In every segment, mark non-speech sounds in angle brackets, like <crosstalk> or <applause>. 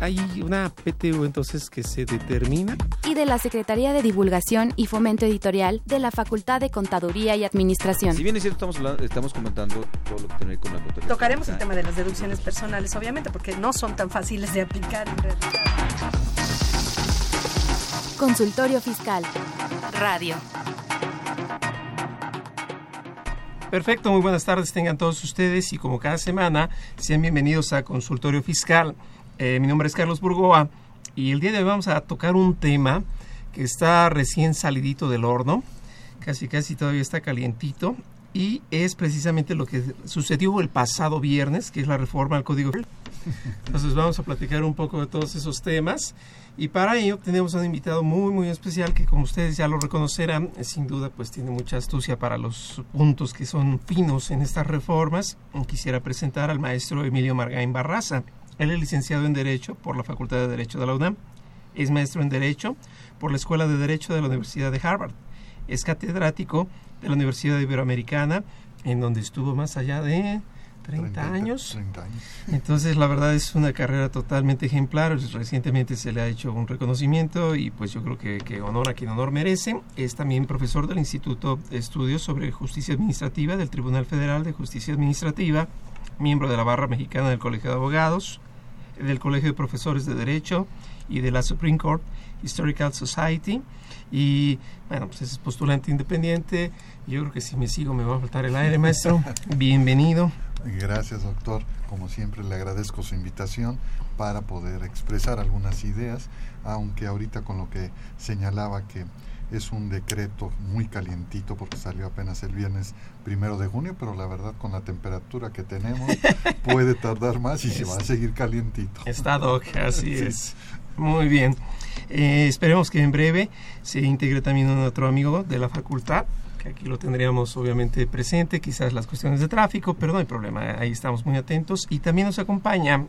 Hay una PTU entonces que se determina. y de la Secretaría de Divulgación y Fomento Editorial de la Facultad de Contaduría y Administración. Si bien es cierto, estamos, hablando- estamos comentando todo lo que tiene que ver con la contabilidad. Tocaremos el tema de las deducciones personales, obviamente, porque no son tan fáciles de aplicar en realidad. Consultorio Fiscal. Radio. Perfecto, muy buenas tardes tengan todos ustedes y como cada semana, sean bienvenidos a Consultorio Fiscal. Eh, mi nombre es Carlos Burgoa y el día de hoy vamos a tocar un tema que está recién salidito del horno, casi casi todavía está calientito y es precisamente lo que sucedió el pasado viernes, que es la reforma al Código. Entonces vamos a platicar un poco de todos esos temas y para ello tenemos a un invitado muy muy especial que como ustedes ya lo reconocerán, sin duda pues tiene mucha astucia para los puntos que son finos en estas reformas. Quisiera presentar al maestro Emilio Margain Barraza. Él es licenciado en Derecho por la Facultad de Derecho de la UNAM. Es maestro en Derecho por la Escuela de Derecho de la Universidad de Harvard. Es catedrático de la Universidad Iberoamericana, en donde estuvo más allá de 30, años. 30 años. Entonces, la verdad es una carrera totalmente ejemplar. Recientemente se le ha hecho un reconocimiento y pues yo creo que, que honor a quien honor merece. Es también profesor del Instituto de Estudios sobre Justicia Administrativa del Tribunal Federal de Justicia Administrativa, miembro de la Barra Mexicana del Colegio de Abogados, del Colegio de Profesores de Derecho y de la Supreme Court Historical Society. Y bueno, pues es postulante independiente. Yo creo que si me sigo me va a faltar el aire, maestro. <laughs> Bienvenido. Gracias, doctor. Como siempre, le agradezco su invitación para poder expresar algunas ideas, aunque ahorita con lo que señalaba que es un decreto muy calientito porque salió apenas el viernes primero de junio, pero la verdad con la temperatura que tenemos <laughs> puede tardar más y se va a seguir calientito. Está Doc, así Sí. es. Muy bien. Eh, esperemos que en breve se integre también otro amigo de la facultad, que aquí lo tendríamos obviamente presente, quizás las cuestiones de tráfico, pero no hay problema, ahí estamos muy atentos. Y también nos acompaña,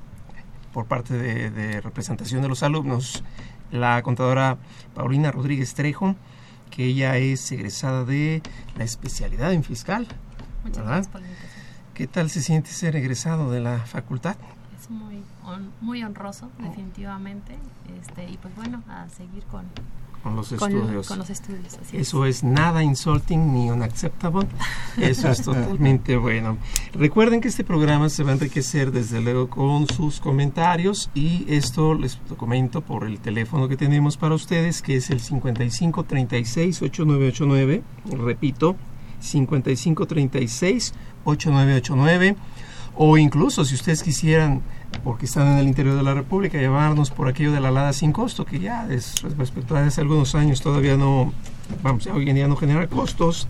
por parte de, de representación de los alumnos, la contadora Paulina Rodríguez Trejo, que ella es egresada de la especialidad en fiscal. Muchas ¿verdad? gracias por la invitación. ¿Qué tal se siente ser egresado de la facultad? Es muy, muy honroso, definitivamente. Este, y pues bueno, a seguir con, Con los con, estudios. con los estudios. Así es. Eso es nada insulting ni unacceptable. Eso es <laughs> totalmente bueno. Recuerden que este programa se va a enriquecer desde luego con sus comentarios y esto les comento por el teléfono que tenemos para ustedes que es el 55 36 8989. Repito, 55 36 8989 o incluso si ustedes quisieran porque están en el interior de la República llamarnos por aquello de la alada sin costo que ya es, respecto a hace algunos años todavía no vamos hoy en día no genera costos.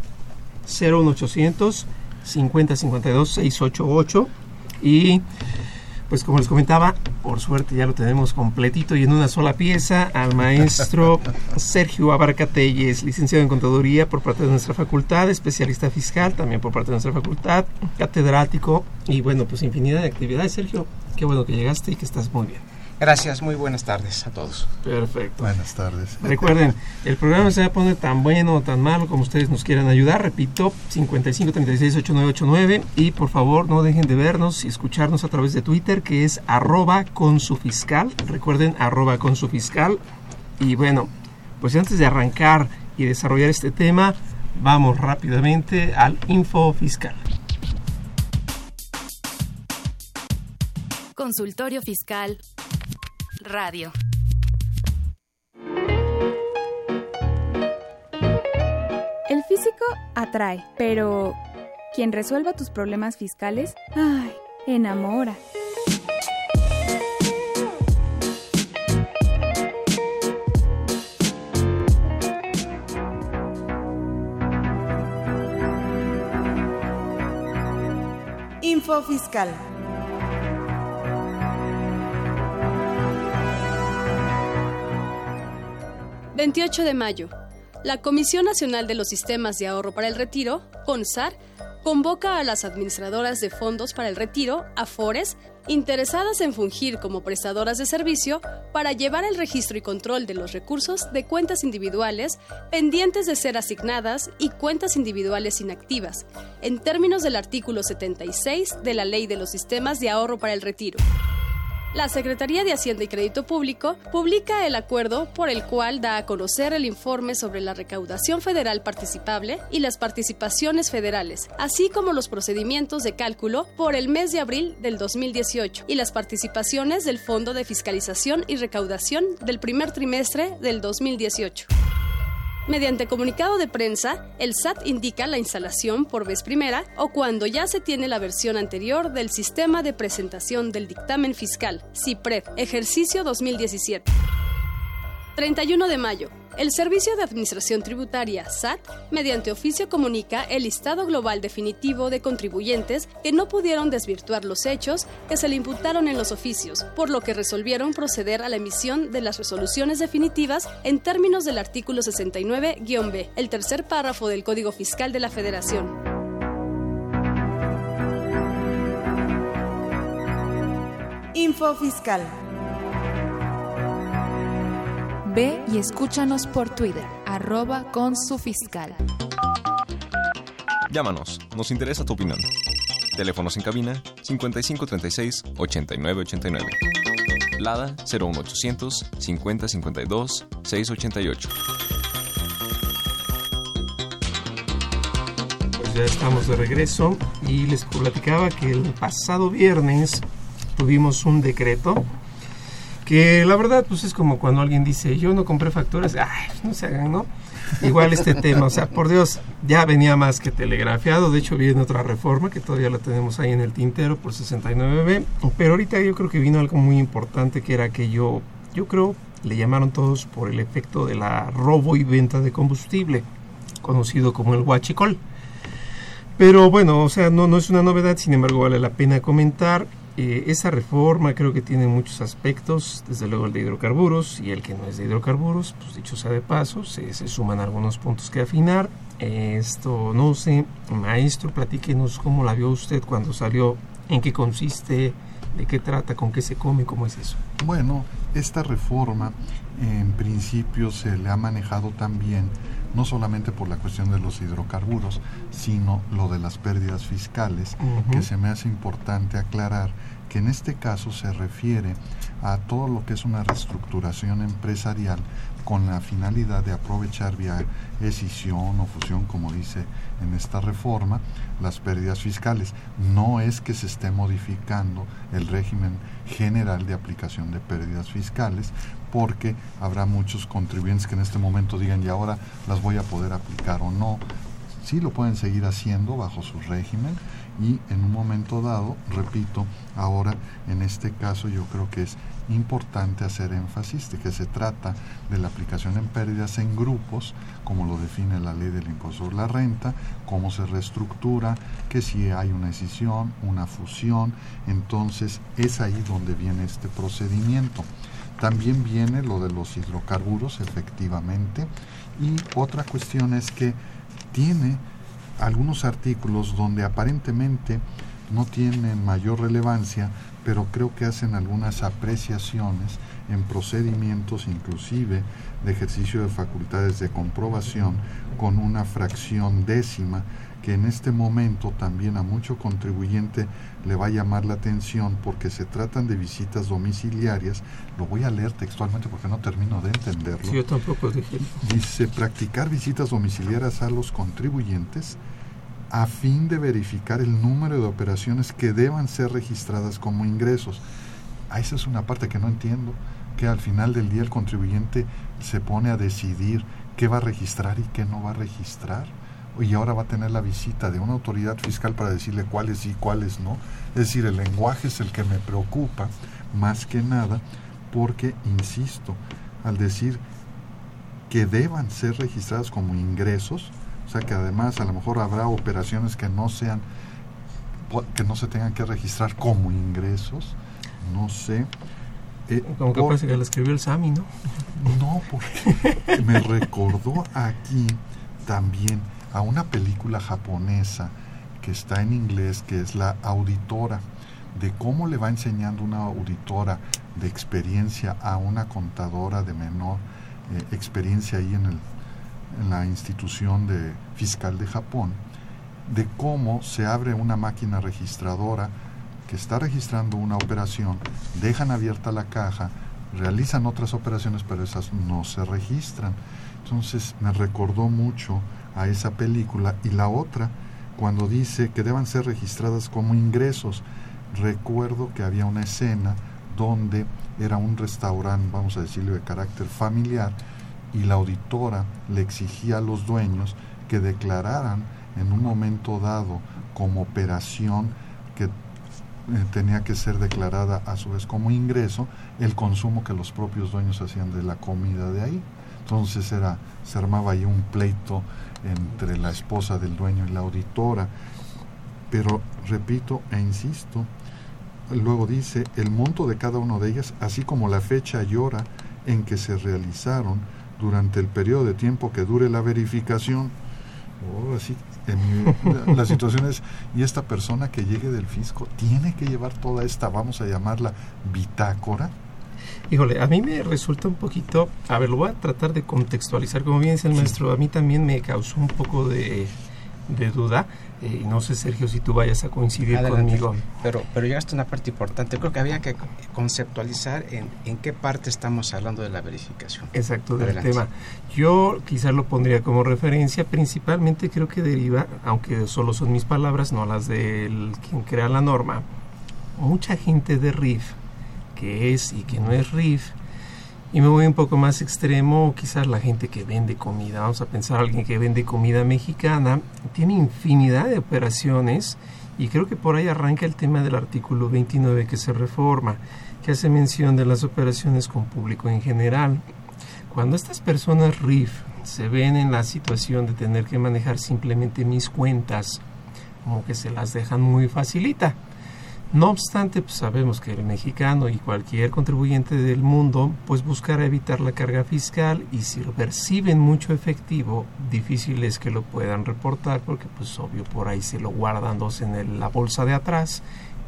01800 50 52 688 y pues como les comentaba, por suerte ya lo tenemos completito y en una sola pieza al maestro <laughs> Sergio Abarca Telles, licenciado en Contaduría por parte de nuestra facultad, especialista fiscal también por parte de nuestra facultad, catedrático y bueno, pues infinidad de actividades. Sergio, qué bueno que llegaste y que estás muy bien. Gracias, muy buenas tardes a todos. Perfecto. Buenas tardes. Recuerden, el programa se va a poner tan bueno o tan malo como ustedes nos quieran ayudar. Repito, 55 36 8989 y por favor no dejen de vernos y escucharnos a través de Twitter que es arroba con su fiscal. Recuerden, arroba con su fiscal. Y bueno, pues antes de arrancar y desarrollar este tema, vamos rápidamente al info fiscal. Consultorio Fiscal. Radio. El físico atrae, pero quien resuelva tus problemas fiscales, ay, enamora. Info fiscal. 28 de mayo. La Comisión Nacional de los Sistemas de Ahorro para el Retiro, CONSAR, convoca a las administradoras de fondos para el retiro, AFORES, interesadas en fungir como prestadoras de servicio para llevar el registro y control de los recursos de cuentas individuales pendientes de ser asignadas y cuentas individuales inactivas, en términos del artículo 76 de la Ley de los Sistemas de Ahorro para el Retiro la Secretaría de Hacienda y Crédito Público publica el acuerdo por el cual da a conocer el informe sobre la recaudación federal participable y las participaciones federales, así como los procedimientos de cálculo por el mes de abril del 2018 y las participaciones del Fondo de Fiscalización y Recaudación del primer trimestre del 2018. Mediante comunicado de prensa, el SAT indica la instalación por vez primera o cuando ya se tiene la versión anterior del Sistema de Presentación del Dictamen Fiscal, CIPRED, ejercicio 2017. 31 de mayo. El Servicio de Administración Tributaria, SAT, mediante oficio comunica el listado global definitivo de contribuyentes que no pudieron desvirtuar los hechos que se le imputaron en los oficios, por lo que resolvieron proceder a la emisión de las resoluciones definitivas en términos del artículo 69-B, el tercer párrafo del Código Fiscal de la Federación. Info Fiscal. Ve y escúchanos por Twitter, arroba con su fiscal. Llámanos, nos interesa tu opinión. Teléfonos en cabina 5536 8989. Lada 01800 5052 688. Pues ya estamos de regreso y les platicaba que el pasado viernes tuvimos un decreto que la verdad pues es como cuando alguien dice yo no compré facturas, ay, no se hagan, ¿no? Igual este <laughs> tema, o sea, por Dios, ya venía más que telegrafiado, de hecho viene otra reforma que todavía la tenemos ahí en el tintero por 69B, pero ahorita yo creo que vino algo muy importante que era que yo, yo creo, le llamaron todos por el efecto de la robo y venta de combustible, conocido como el huachicol. Pero bueno, o sea, no, no es una novedad, sin embargo vale la pena comentar eh, esa reforma creo que tiene muchos aspectos, desde luego el de hidrocarburos y el que no es de hidrocarburos, pues dicho sea de paso, se, suman algunos puntos que afinar. Esto, no sé, maestro, platíquenos cómo la vio usted cuando salió, en qué consiste, de qué trata, con qué se come, cómo es eso. Bueno, esta reforma en principio se le ha manejado también no solamente por la cuestión de los hidrocarburos, sino lo de las pérdidas fiscales, que se me hace importante aclarar que en este caso se refiere a todo lo que es una reestructuración empresarial con la finalidad de aprovechar vía escisión o fusión, como dice en esta reforma, las pérdidas fiscales. No es que se esté modificando el régimen general de aplicación de pérdidas fiscales, porque habrá muchos contribuyentes que en este momento digan, y ahora las voy a poder aplicar o no. Sí lo pueden seguir haciendo bajo su régimen y en un momento dado, repito, ahora en este caso yo creo que es importante hacer énfasis de que se trata de la aplicación en pérdidas en grupos, como lo define la ley del impuesto sobre la renta, cómo se reestructura, que si hay una decisión, una fusión, entonces es ahí donde viene este procedimiento. También viene lo de los hidrocarburos, efectivamente. Y otra cuestión es que tiene algunos artículos donde aparentemente no tienen mayor relevancia, pero creo que hacen algunas apreciaciones en procedimientos inclusive de ejercicio de facultades de comprobación con una fracción décima que en este momento también a mucho contribuyente le va a llamar la atención porque se tratan de visitas domiciliarias. Lo voy a leer textualmente porque no termino de entenderlo. yo tampoco dije. Dice practicar visitas domiciliarias a los contribuyentes a fin de verificar el número de operaciones que deban ser registradas como ingresos. Ah, esa es una parte que no entiendo, que al final del día el contribuyente se pone a decidir qué va a registrar y qué no va a registrar y ahora va a tener la visita de una autoridad fiscal para decirle cuáles y cuáles no. Es decir, el lenguaje es el que me preocupa más que nada porque, insisto, al decir que deban ser registradas como ingresos, o sea que además a lo mejor habrá operaciones que no sean que no se tengan que registrar como ingresos, no sé. Eh, Como que parece que la escribió el Sami, ¿no? No, porque me recordó aquí también a una película japonesa que está en inglés, que es La Auditora, de cómo le va enseñando una auditora de experiencia a una contadora de menor eh, experiencia ahí en, el, en la institución de, fiscal de Japón, de cómo se abre una máquina registradora que está registrando una operación, dejan abierta la caja, realizan otras operaciones, pero esas no se registran. Entonces me recordó mucho a esa película y la otra cuando dice que deban ser registradas como ingresos. Recuerdo que había una escena donde era un restaurante, vamos a decirlo, de carácter familiar y la auditora le exigía a los dueños que declararan en un momento dado como operación que eh, tenía que ser declarada a su vez como ingreso el consumo que los propios dueños hacían de la comida de ahí. Entonces era, se armaba ahí un pleito entre la esposa del dueño y la auditora. Pero repito e insisto, luego dice el monto de cada una de ellas, así como la fecha y hora en que se realizaron durante el periodo de tiempo que dure la verificación. Oh, así la situación es, y esta persona que llegue del fisco tiene que llevar toda esta, vamos a llamarla, bitácora. Híjole, a mí me resulta un poquito, a ver, lo voy a tratar de contextualizar, como bien dice el maestro, a mí también me causó un poco de, de duda eh, no sé, Sergio, si tú vayas a coincidir conmigo. Pero, pero llegaste a una parte importante. Creo que había que conceptualizar en, en qué parte estamos hablando de la verificación. Exacto, del tema. Yo quizás lo pondría como referencia. Principalmente creo que deriva, aunque solo son mis palabras, no las de quien crea la norma. Mucha gente de RIF, que es y que no es RIF, y me voy un poco más extremo, quizás la gente que vende comida, vamos a pensar alguien que vende comida mexicana, tiene infinidad de operaciones y creo que por ahí arranca el tema del artículo 29 que se reforma, que hace mención de las operaciones con público en general. Cuando estas personas RIF se ven en la situación de tener que manejar simplemente mis cuentas, como que se las dejan muy facilita no obstante, pues sabemos que el mexicano y cualquier contribuyente del mundo pues buscará evitar la carga fiscal y si perciben mucho efectivo, difícil es que lo puedan reportar porque pues obvio por ahí se lo guardan dos en la bolsa de atrás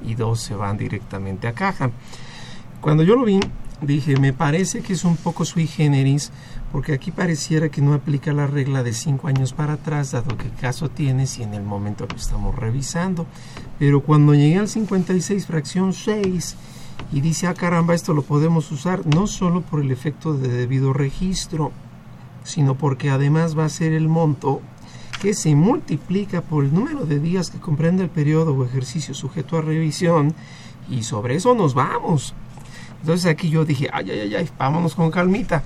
y dos se van directamente a caja. Cuando yo lo vi, dije, me parece que es un poco sui generis porque aquí pareciera que no aplica la regla de cinco años para atrás, dado que caso tiene si en el momento lo estamos revisando. Pero cuando llegué al 56 fracción 6 y dice, ah caramba, esto lo podemos usar no solo por el efecto de debido registro, sino porque además va a ser el monto que se multiplica por el número de días que comprende el periodo o ejercicio sujeto a revisión y sobre eso nos vamos. Entonces aquí yo dije, ay, ay, ay, vámonos con calmita.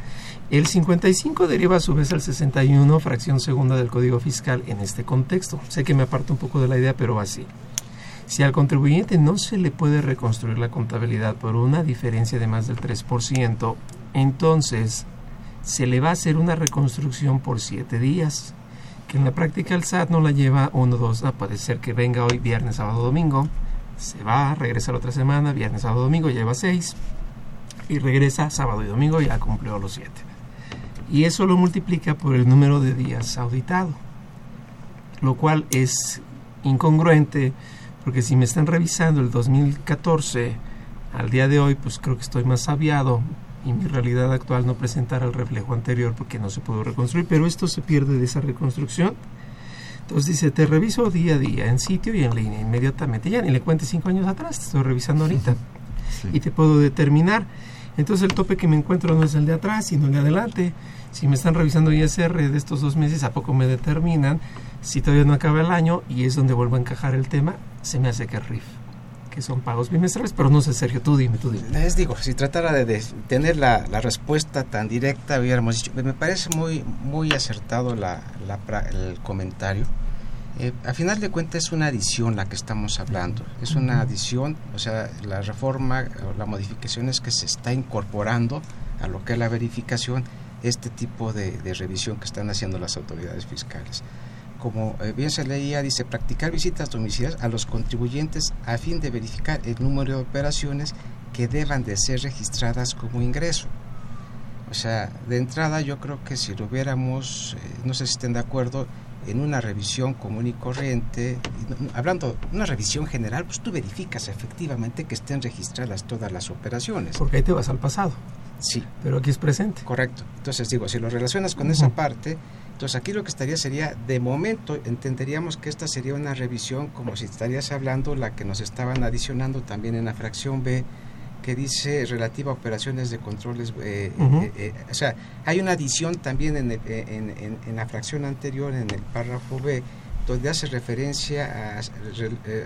El 55 deriva a su vez al 61, fracción segunda del Código Fiscal en este contexto. Sé que me aparto un poco de la idea, pero así. Si al contribuyente no se le puede reconstruir la contabilidad por una diferencia de más del 3%, entonces se le va a hacer una reconstrucción por 7 días, que en la práctica el SAT no la lleva 1, 2, ah, puede ser que venga hoy viernes, sábado, domingo, se va, regresa la otra semana, viernes, sábado, domingo, lleva 6, y regresa sábado y domingo, ya cumplió los 7 y eso lo multiplica por el número de días auditado, lo cual es incongruente porque si me están revisando el 2014 al día de hoy, pues creo que estoy más aviado y mi realidad actual no presentará el reflejo anterior porque no se pudo reconstruir, pero esto se pierde de esa reconstrucción. Entonces dice, te reviso día a día, en sitio y en línea, inmediatamente. Ya ni le cuentes cinco años atrás, te estoy revisando ahorita. <laughs> Y te puedo determinar. Entonces el tope que me encuentro no es el de atrás, sino el de adelante si me están revisando ISR de estos dos meses, ¿a poco me determinan? Si todavía no acaba el año y es donde vuelvo a encajar el tema, se me hace que RIF que son pagos bimestrales, pero no sé, Sergio, tú dime, tú dime. Les digo, si tratara de, tener la, respuesta tan directa, hubiéramos dicho, me parece muy, muy acertado el comentario. Eh, a final de cuentas es una adición la que estamos hablando, es una adición, o sea, la reforma o la modificación es que se está incorporando a lo que es la verificación este tipo de, revisión que están haciendo las autoridades fiscales. Como eh, bien se leía, dice practicar visitas domiciliarias a los contribuyentes a fin de verificar el número de operaciones que deban de ser registradas como ingreso. O sea, de entrada yo creo que si lo hubiéramos, eh, no sé si estén de acuerdo, en una revisión común y corriente, hablando de una revisión general, pues tú verificas efectivamente que estén registradas todas las operaciones. Porque ahí te vas al pasado. Sí. Pero aquí es presente. Correcto. Entonces digo, si lo relacionas con esa parte, entonces aquí lo que estaría sería, de momento, entenderíamos que esta sería una revisión como si estarías hablando la que nos estaban adicionando también en la fracción B, que dice relativa a operaciones de controles. Eh, eh, eh, o sea, hay una adición también en, en, en, la fracción anterior, en el párrafo B, donde hace referencia a,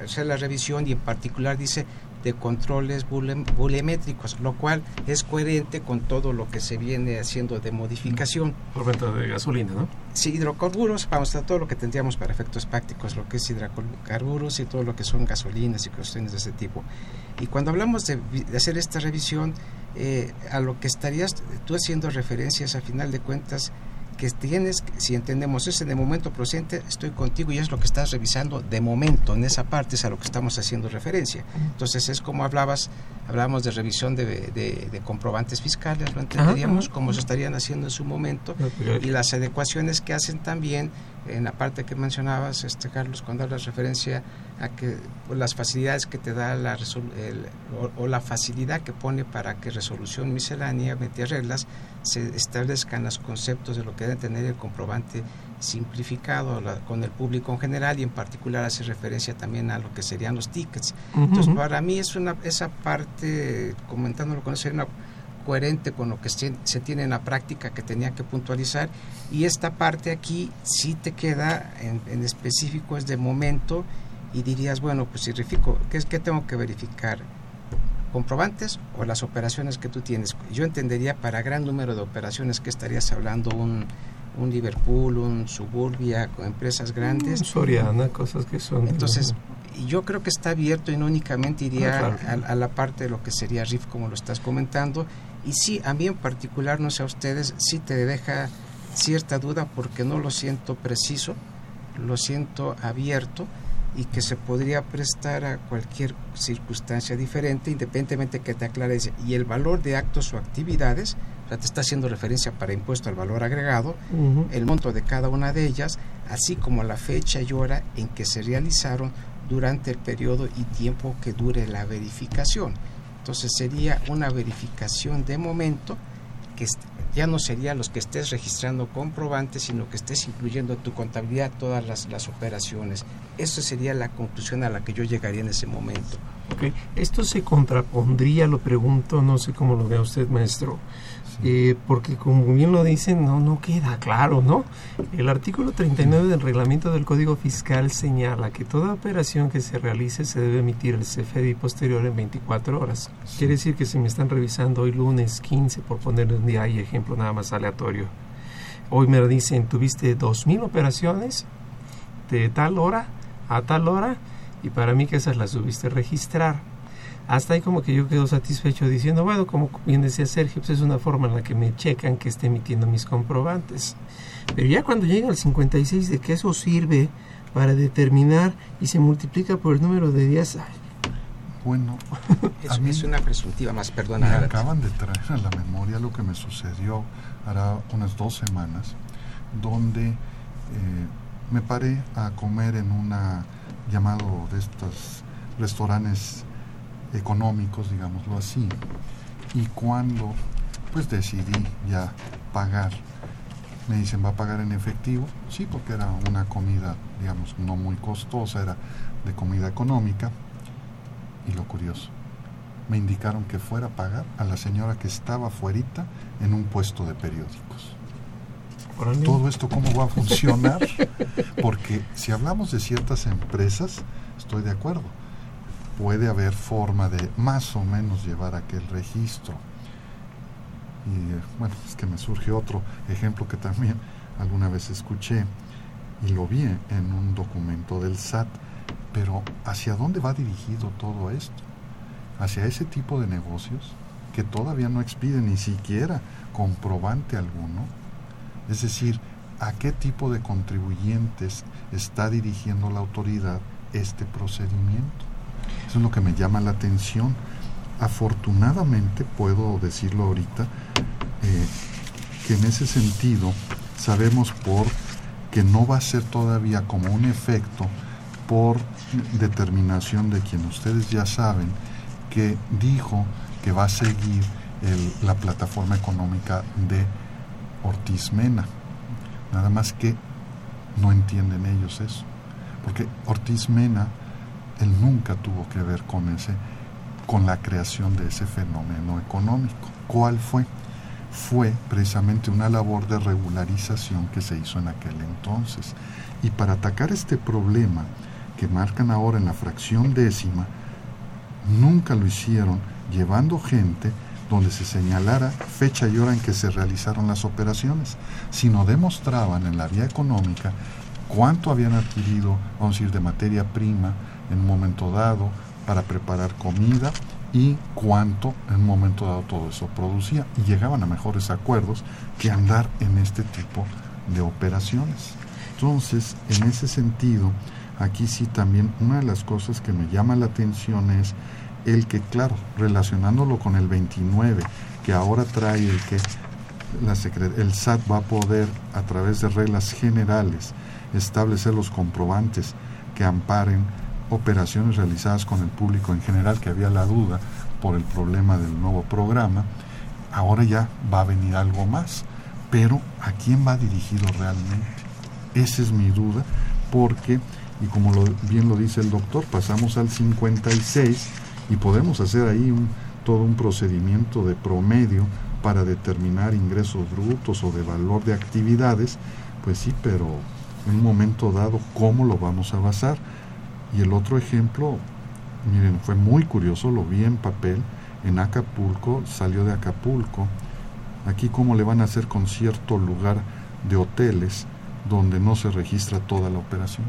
hacer la revisión y en particular dice de controles volumétricos, lo cual es coherente con todo lo que se viene haciendo de modificación. Por venta de gasolina, ¿no? Sí, hidrocarburos, vamos a todo lo que tendríamos para efectos prácticos, lo que es hidrocarburos y todo lo que son gasolinas y cuestiones de ese tipo. Y cuando hablamos de, hacer esta revisión, eh, a lo que estarías tú haciendo referencias a final de cuentas que tienes, si entendemos eso, de momento presente, estoy contigo y es lo que estás revisando de momento, en esa parte es a lo que estamos haciendo referencia. Entonces es como hablabas, hablábamos de revisión de, de, comprobantes fiscales, lo entenderíamos como se estarían haciendo en su momento, y las adecuaciones que hacen también en la parte que mencionabas, este Carlos, cuando hablas referencia a que las facilidades que te da la o, la facilidad que pone para que resolución miscelánea, mete reglas, se establezcan los conceptos de lo que debe tener el comprobante simplificado con el público en general y en particular hace referencia también a lo que serían los tickets. Entonces, para mí es una esa parte, comentándolo con sería una coherente con lo que se tiene en la práctica que tenía que puntualizar. Y esta parte aquí sí te queda en, específico es de momento y dirías bueno pues si verifico ¿qué es que tengo que verificar comprobantes o las operaciones que tú tienes yo entendería para gran número de operaciones que estarías hablando un un Liverpool, un Suburbia, con empresas grandes. Soriana, cosas que son. Entonces, yo creo que está abierto y no únicamente iría ah, a, la parte de lo que sería RIF, como lo estás comentando, y sí, a mí en particular, no sé a ustedes, sí te deja cierta duda porque no lo siento preciso, lo siento abierto y que se podría prestar a cualquier circunstancia diferente, independientemente que te aclares. Y el valor de actos o actividades, o sea, te está haciendo referencia para impuesto al valor agregado, el monto de cada una de ellas, así como la fecha y hora en que se realizaron durante el periodo y tiempo que dure la verificación. Entonces sería una verificación de momento que ya no sería los que estés registrando comprobantes, sino que estés incluyendo en tu contabilidad todas las, las operaciones. Eso sería la conclusión a la que yo llegaría en ese momento. Okay. Esto se contrapondría, lo pregunto, no sé cómo lo vea usted, maestro, eh, porque como bien lo dicen, no, no queda claro, ¿no? El artículo 39 del reglamento del Código Fiscal señala que toda operación que se realice se debe emitir el CFDI posterior en 24 horas. Quiere decir que si me están revisando hoy lunes 15, por poner un día y ejemplo nada más aleatorio, hoy me dicen, tuviste 2.000 operaciones de tal hora a tal hora y para mí que esas las tuviste registrar hasta ahí como que yo quedo satisfecho diciendo, bueno, como bien decía Sergio, pues es una forma en la que me checan que esté emitiendo mis comprobantes. Pero ya cuando llega al 56 de que eso sirve para determinar y se multiplica por el número de días... Bueno, <laughs> es, es una presuntiva más, perdona. Me acaban de traer a la memoria lo que me sucedió hará unas dos semanas, donde eh, me paré a comer en una llamado de estos restaurantes económicos, digámoslo así. Y cuando pues decidí ya pagar, me dicen, ¿va a pagar en efectivo? Sí, porque era una comida, digamos, no muy costosa, era de comida económica. Y lo curioso, me indicaron que fuera a pagar a la señora que estaba fuerita en un puesto de periódicos. Todo esto cómo va a funcionar? Porque si hablamos de ciertas empresas, estoy de acuerdo puede haber forma de más o menos llevar aquel registro. Y eh, bueno, es que me surge otro ejemplo que también alguna vez escuché y lo vi en un documento del SAT, pero ¿hacia dónde va dirigido todo esto? ¿Hacia ese tipo de negocios que todavía no expiden ni siquiera comprobante alguno? Es decir, ¿a qué tipo de contribuyentes está dirigiendo la autoridad este procedimiento? Eso es lo que me llama la atención, afortunadamente, puedo decirlo ahorita, eh, que en ese sentido sabemos por que no va a ser todavía como un efecto por determinación de quien ustedes ya saben que dijo que va a seguir la plataforma económica de Ortiz Mena. Nada más que no entienden ellos eso. Porque Ortiz Mena, él nunca tuvo que ver con ese, con la creación de ese fenómeno económico. ¿Cuál fue? Fue precisamente una labor de regularización que se hizo en aquel entonces. Y para atacar este problema que marcan ahora en la fracción décima, nunca lo hicieron llevando gente donde se señalara fecha y hora en que se realizaron las operaciones, sino demostraban en la vía económica cuánto habían adquirido, vamos a decir, de materia prima en un momento dado para preparar comida y cuánto en un momento dado todo eso producía y llegaban a mejores acuerdos que andar en este tipo de operaciones. Entonces, en ese sentido, aquí sí también una de las cosas que me llama la atención es el que, claro, relacionándolo con el 29, que ahora trae el que la el SAT va a poder, a través de reglas generales, establecer los comprobantes que amparen operaciones realizadas con el público en general, que había la duda por el problema del nuevo programa, ahora ya va a venir algo más. Pero ¿a quién va dirigido realmente? Esa es mi duda, porque, y como bien lo dice el doctor, pasamos al 56 y podemos hacer ahí todo un procedimiento de promedio para determinar ingresos brutos o de valor de actividades, pues sí, pero en un momento dado, ¿cómo lo vamos a basar? Y el otro ejemplo, miren, fue muy curioso, lo vi en papel, en Acapulco, salió de Acapulco, aquí cómo le van a hacer con cierto lugar de hoteles donde no se registra toda la operación.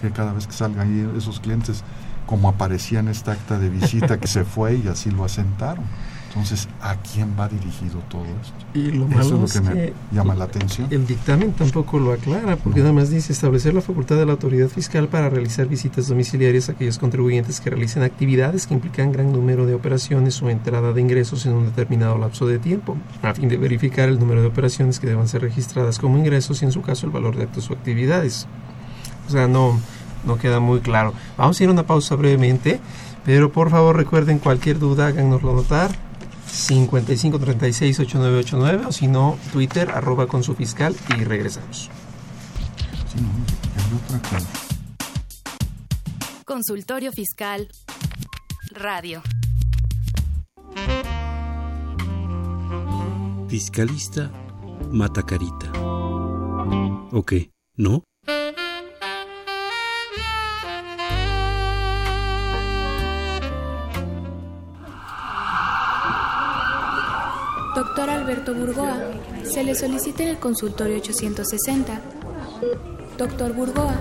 Que cada vez que salgan ahí esos clientes como aparecía en esta acta de visita que se fue y así lo asentaron. Entonces, ¿a quién va dirigido todo esto? Y lo malo es lo que, me llama la atención. El dictamen tampoco lo aclara, porque nada más dice establecer la facultad de la autoridad fiscal para realizar visitas domiciliarias a aquellos contribuyentes que realicen actividades que implican gran número de operaciones o entrada de ingresos en un determinado lapso de tiempo, a fin de verificar el número de operaciones que deban ser registradas como ingresos y en su caso el valor de actos o actividades. O sea, no, no queda muy claro. Vamos a ir a una pausa brevemente, pero por favor recuerden cualquier duda, háganoslo notar. 5536-8989 o si no, Twitter, arroba con su fiscal y regresamos. Consultorio Fiscal Radio. Fiscalista Matacarita. ¿O qué? ¿No? Doctor Alberto Burgoa, se le solicita en el consultorio 860. Doctor Burgoa.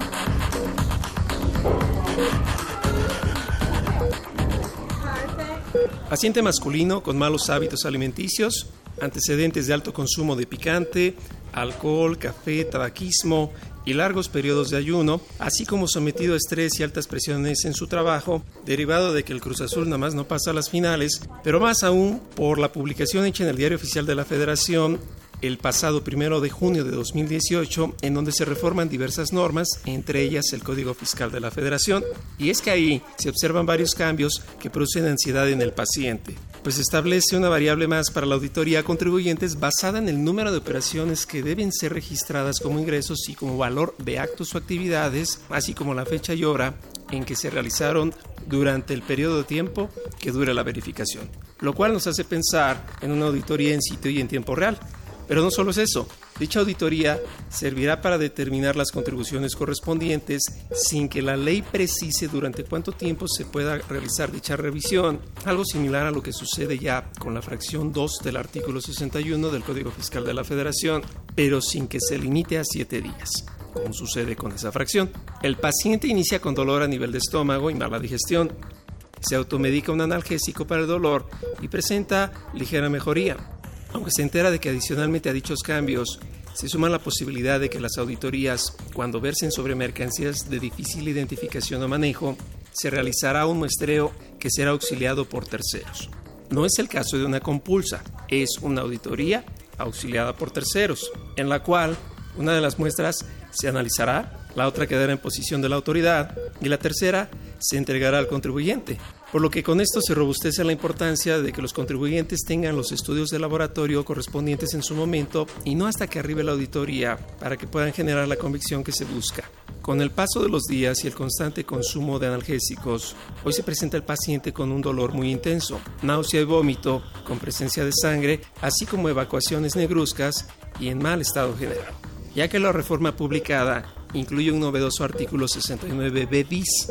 Paciente masculino con malos hábitos alimenticios, antecedentes de alto consumo de picante, alcohol, café, tabaquismo, y largos periodos de ayuno, así como sometido a estrés y altas presiones en su trabajo, derivado de que el Cruz Azul nada más no pasa a las finales, pero más aún por la publicación hecha en el Diario Oficial de la Federación el pasado primero de junio de 2018, en donde se reforman diversas normas, entre ellas el Código Fiscal de la Federación. Y es que ahí se observan varios cambios que producen ansiedad en el paciente pues establece una variable más para la auditoría a contribuyentes basada en el número de operaciones que deben ser registradas como ingresos y como valor de actos o actividades, así como la fecha y hora en que se realizaron durante el periodo de tiempo que dure la verificación, lo cual nos hace pensar en una auditoría en sitio y en tiempo real. Pero no solo es eso, Dicha auditoría servirá para determinar las contribuciones correspondientes sin que la ley precise durante cuánto tiempo se pueda realizar dicha revisión, algo similar a lo que sucede ya con la fracción 2 del artículo 61 del Código Fiscal de la Federación, pero sin que se limite a 7 días como sucede con esa fracción. El paciente inicia con dolor a nivel de estómago y mala digestión. Se automedica un analgésico para el dolor y presenta ligera mejoría aunque se entera de que adicionalmente a dichos cambios se suma la posibilidad de que las auditorías, cuando versen sobre mercancías de difícil identificación o manejo, se realizará un muestreo que será auxiliado por terceros. No es el caso de una compulsa, es una auditoría auxiliada por terceros, en la cual una de las muestras se analizará, la otra quedará en posición de la autoridad y la tercera se entregará al contribuyente. Por lo que con esto se robustece la importancia de que los contribuyentes tengan los estudios de laboratorio correspondientes en su momento y no hasta que arribe la auditoría para que puedan generar la convicción que se busca. Con el paso de los días y el constante consumo de analgésicos, hoy se presenta el paciente con un dolor muy intenso, náusea y vómito, con presencia de sangre, así como evacuaciones negruzcas y en mal estado general. Ya que la reforma publicada incluye un novedoso artículo 69b bis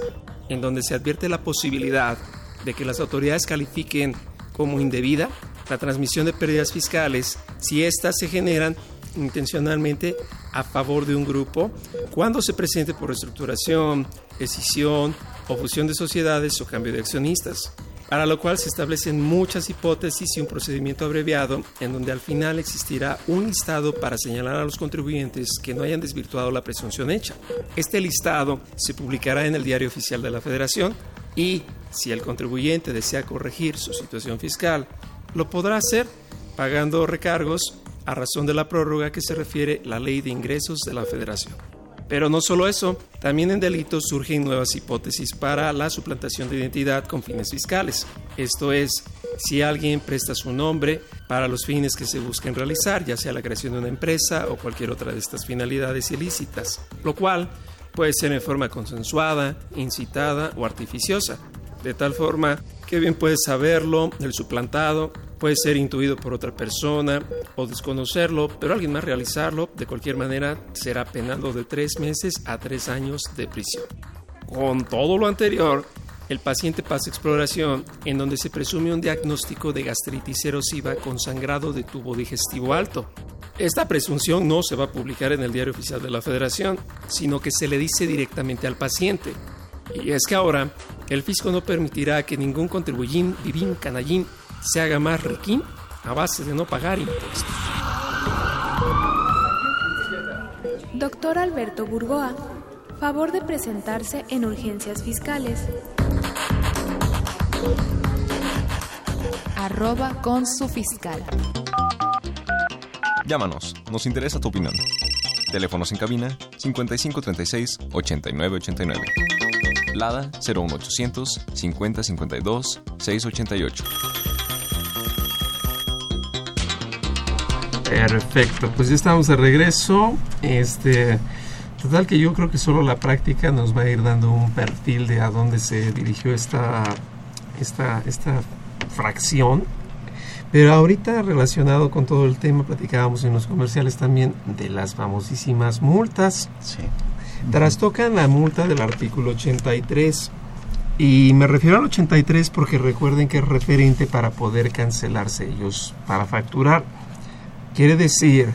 en donde se advierte la posibilidad de que las autoridades califiquen como indebida la transmisión de pérdidas fiscales si éstas se generan intencionalmente a favor de un grupo cuando se presente por reestructuración, escisión o fusión de sociedades o cambio de accionistas para lo cual se establecen muchas hipótesis y un procedimiento abreviado en donde al final existirá un listado para señalar a los contribuyentes que no hayan desvirtuado la presunción hecha. Este listado se publicará en el Diario Oficial de la Federación y si el contribuyente desea corregir su situación fiscal, lo podrá hacer pagando recargos a razón de la prórroga que se refiere la Ley de Ingresos de la Federación. Pero no solo eso, también en delitos surgen nuevas hipótesis para la suplantación de identidad con fines fiscales. Esto es, si alguien presta su nombre para los fines que se busquen realizar, ya sea la creación de una empresa o cualquier otra de estas finalidades ilícitas, lo cual puede ser en forma consensuada, incitada o artificiosa, de tal forma que bien puede saberlo el suplantado puede ser intuido por otra persona o desconocerlo, pero alguien más realizarlo, de cualquier manera será penado de tres meses a tres años de prisión. Con todo lo anterior, el paciente pasa exploración en donde se presume un diagnóstico de gastritis erosiva con sangrado de tubo digestivo alto. Esta presunción no se va a publicar en el diario oficial de la Federación, sino que se le dice directamente al paciente. Y es que ahora el fisco no permitirá que ningún contribuyín, vivín, canallín se haga más riquín a base de no pagar impuestos. Doctor Alberto Burgoa, favor de presentarse en urgencias fiscales. Arroba con su fiscal. Llámanos, nos interesa tu opinión. Teléfonos en cabina 5536 8989. Lada 01800 5052 688. Perfecto, pues ya estamos de regreso. Este, total que yo creo que solo la práctica nos va a ir dando un perfil de a dónde se dirigió esta, esta, esta fracción. Pero ahorita relacionado con todo el tema, platicábamos en los comerciales también de las famosísimas multas. Sí. Trastocan la multa del artículo 83. Y me refiero al 83 porque recuerden que es referente para poder cancelar sellos para facturar. Quiere decir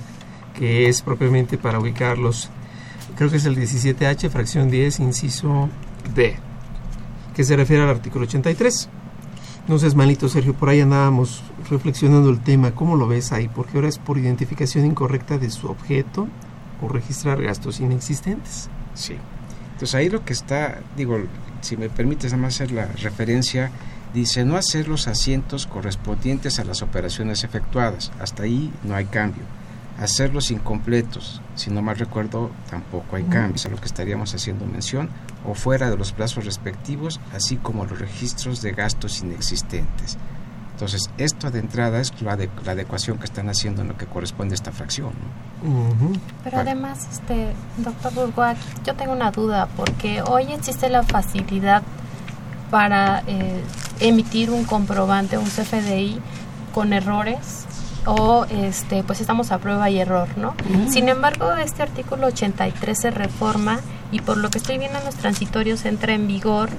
que es propiamente para ubicarlos, creo que es el 17H, fracción 10, inciso D, que se refiere al artículo 83. No seas malito, Sergio, por ahí andábamos reflexionando el tema. ¿Cómo lo ves ahí? Porque ahora es por identificación incorrecta de su objeto o registrar gastos inexistentes. Sí. Entonces ahí lo que está, digo, si me permites nada más hacer la referencia dice no hacer los asientos correspondientes a las operaciones efectuadas. Hasta ahí no hay cambio. Hacerlos incompletos, si no mal recuerdo, tampoco hay cambio. Es a lo que estaríamos haciendo mención, o fuera de los plazos respectivos, así como los registros de gastos inexistentes. Entonces, esto de entrada es la, la adecuación que están haciendo en lo que corresponde a esta fracción. Pero además, este, doctor Burgoa, yo tengo una duda, porque hoy existe la facilidad para eh, emitir un comprobante, un CFDI con errores o este pues estamos a prueba y error, ¿no? Sin embargo, este artículo 83 se reforma y por lo que estoy viendo en los transitorios entra en vigor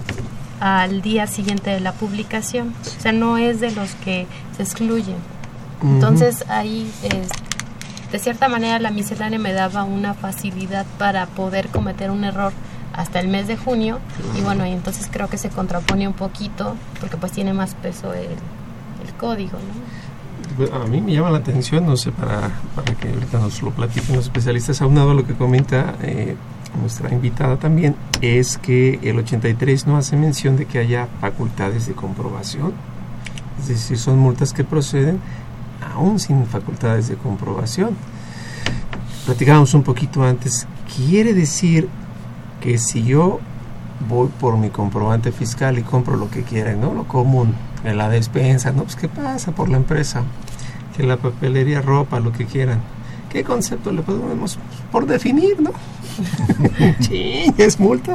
al día siguiente de la publicación. O sea, no es de los que se excluyen. Entonces, ahí de cierta manera la miscelánea me daba una facilidad para poder cometer un error hasta el mes de junio y bueno, y entonces creo que se contrapone un poquito porque pues tiene más peso el, código, ¿no? A mí me llama la atención, no sé, para, para que ahorita nos lo platiquen los especialistas, aunado a lo que comenta eh, nuestra invitada también, es que el 83 no hace mención de que haya facultades de comprobación. Es decir, son multas que proceden aún sin facultades de comprobación. Platicábamos un poquito antes, quiere decir que si yo voy por mi comprobante fiscal y compro lo que quiera, ¿no? Lo común, en la despensa, ¿no? Pues ¿qué pasa por la empresa? Que la papelería, ropa, lo que quieran. ¿Qué concepto le podemos por definir, no? <laughs> sí, es multa.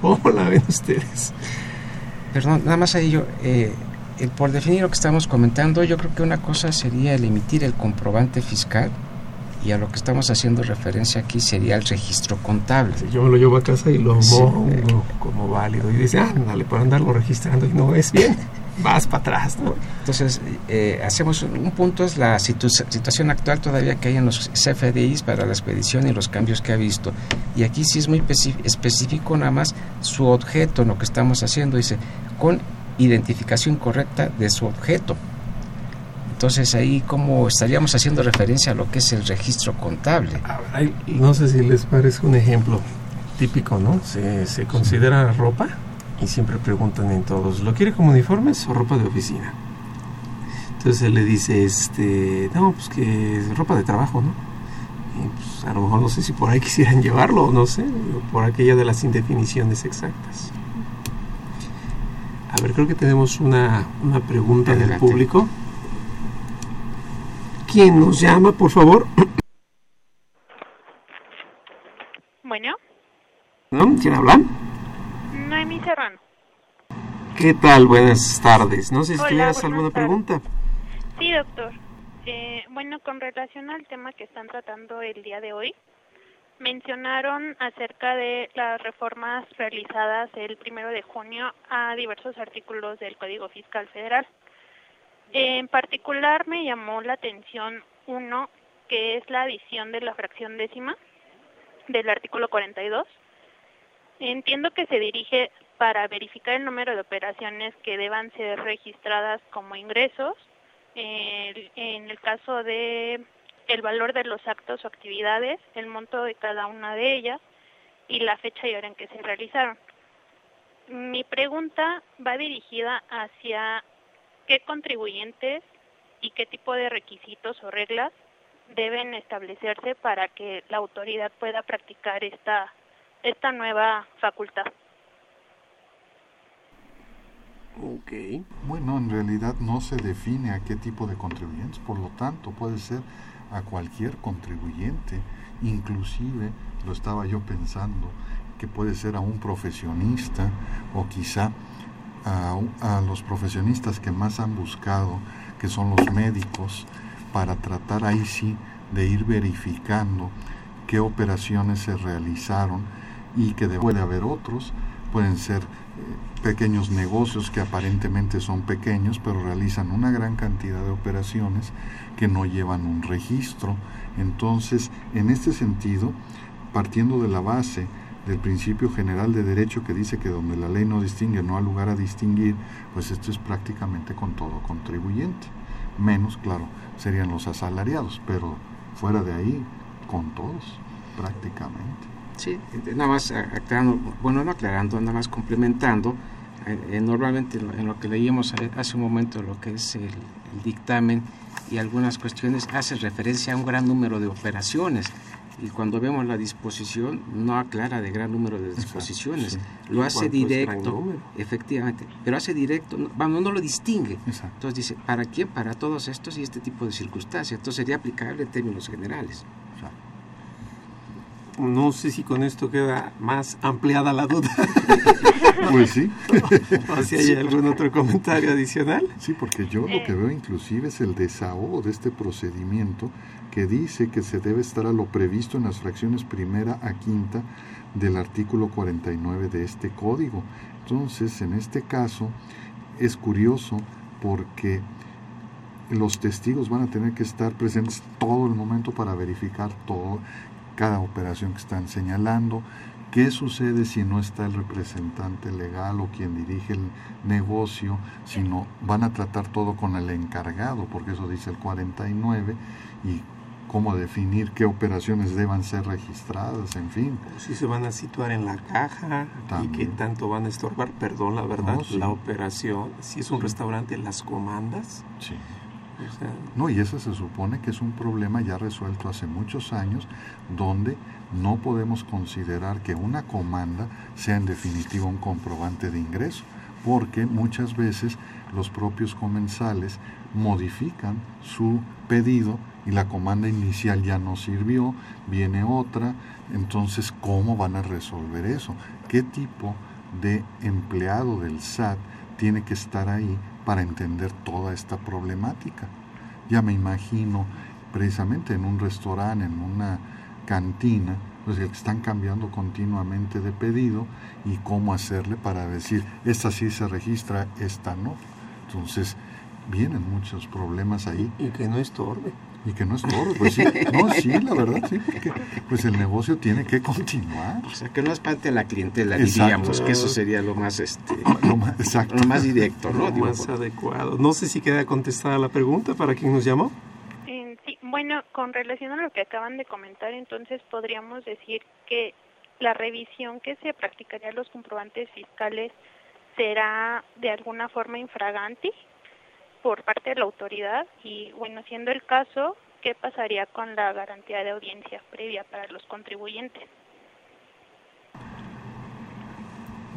¿Cómo la ven ustedes? Perdón, nada más ahí yo, eh, por definir lo que estamos comentando, yo creo que una cosa sería el emitir el comprobante fiscal y a lo que estamos haciendo referencia aquí sería el registro contable. yo me lo llevo a casa y lo pongo como válido y dice, ah, dale, por andarlo registrando y no es bien, vas para atrás. ¿no? Entonces, eh, hacemos un, punto, es la situación actual todavía que hay en los CFDIs para la expedición y los cambios que ha visto. Y aquí sí es muy específico nada más su objeto en lo que estamos haciendo, dice, con identificación correcta de su objeto. Entonces ahí como estaríamos haciendo referencia a lo que es el registro contable. no sé si les parece un ejemplo típico, ¿no? Se, se considera ropa y siempre preguntan en todos, ¿lo quiere como uniformes o ropa de oficina? Entonces él le dice, este, no, pues que es ropa de trabajo, ¿no? Y pues a lo mejor no sé si por ahí <laughs> quisieran llevarlo, o no sé, por aquella de las indefiniciones exactas. A ver, creo que tenemos una, una pregunta del público. ¿Quién nos llama, por favor? Bueno. ¿No? ¿Quién habla? Noemí Serrano. ¿Qué tal? Buenas tardes. No sé si tuvieras alguna pregunta. Sí, doctor. Eh, bueno, con relación al tema que están tratando el día de hoy, mencionaron acerca de las reformas realizadas el primero de junio a diversos artículos del Código Fiscal Federal. En particular me llamó la atención uno, que es la adición de la fracción décima del artículo 42. Entiendo que se dirige para verificar el número de operaciones que deban ser registradas como ingresos. en el caso de el valor de los actos o actividades, el monto de cada una de ellas y la fecha y hora en que se realizaron. Mi pregunta va dirigida hacia qué contribuyentes y qué tipo de requisitos o reglas deben establecerse para que la autoridad pueda practicar esta, esta nueva facultad. Ok. Bueno, en realidad no se define a qué tipo de contribuyentes, por lo tanto puede ser a cualquier contribuyente, inclusive lo estaba yo pensando, que puede ser a un profesionista o quizá a, los profesionistas que más han buscado, que son los médicos, para tratar ahí sí de ir verificando qué operaciones se realizaron y que puede haber otros, pueden ser eh, pequeños negocios que aparentemente son pequeños, pero realizan una gran cantidad de operaciones que no llevan un registro. Entonces, en este sentido, partiendo de la base del principio general de derecho que dice que donde la ley no distingue no hay lugar a distinguir, pues esto es prácticamente con todo contribuyente. Menos, claro, serían los asalariados, pero fuera de ahí, con todos, prácticamente. Sí, nada más aclarando, bueno, no aclarando, nada más complementando, eh, eh, normalmente en lo, que leíamos hace un momento, lo que es el, dictamen y algunas cuestiones, hace referencia a un gran número de operaciones y cuando vemos la disposición no aclara de gran número de disposiciones, lo hace directo, efectivamente, pero hace directo, vamos, no lo distingue. Entonces dice, ¿para quién? Para todos estos y este tipo de circunstancias. Entonces sería aplicable en términos generales. No sé si con esto queda más ampliada la duda. <laughs> Pues sí. o si hay algún otro comentario adicional. Sí, porque yo lo que veo inclusive es el desahogo de este procedimiento que dice que se debe estar a lo previsto en las fracciones primera a quinta del artículo 49 de este código. Entonces, en este caso, es curioso porque los testigos van a tener que estar presentes todo el momento para verificar todo, cada operación que están señalando. ¿Qué sucede si no está el representante legal o quien dirige el negocio? Si no, van a tratar todo con el encargado, porque eso dice el 49, y cómo definir qué operaciones deban ser registradas, en fin. Si se van a situar en la caja y qué tanto van a estorbar, perdón, la verdad, la operación. Si es un restaurante, las comandas. Sí. No, y ese se supone que es un problema ya resuelto hace muchos años, donde no podemos considerar que una comanda sea en definitiva un comprobante de ingreso, porque muchas veces los propios comensales modifican su pedido y la comanda inicial ya no sirvió, viene otra, entonces ¿cómo van a resolver eso? ¿Qué tipo de empleado del SAT tiene que estar ahí para entender toda esta problemática? Ya me imagino precisamente en un restaurante, en una cantina, pues están cambiando continuamente de pedido y cómo hacerle para decir, esta sí se registra, esta no. Entonces, vienen muchos problemas ahí. Y que no estorbe. Y que no estorbe, pues sí, no, sí, la verdad, sí, porque pues el negocio tiene que continuar. O sea, que no espante la clientela, diríamos, que eso sería lo más, este, lo más, exacto. Lo más directo, ¿no? Lo más adecuado. No sé si queda contestada la pregunta para quien nos llamó. sí, bueno, con relación a lo que acaban de comentar, entonces podríamos decir que la revisión que se practicaría a los comprobantes fiscales será de alguna forma infraganti por parte de la autoridad y bueno, siendo el caso, ¿qué pasaría con la garantía de audiencia previa para los contribuyentes?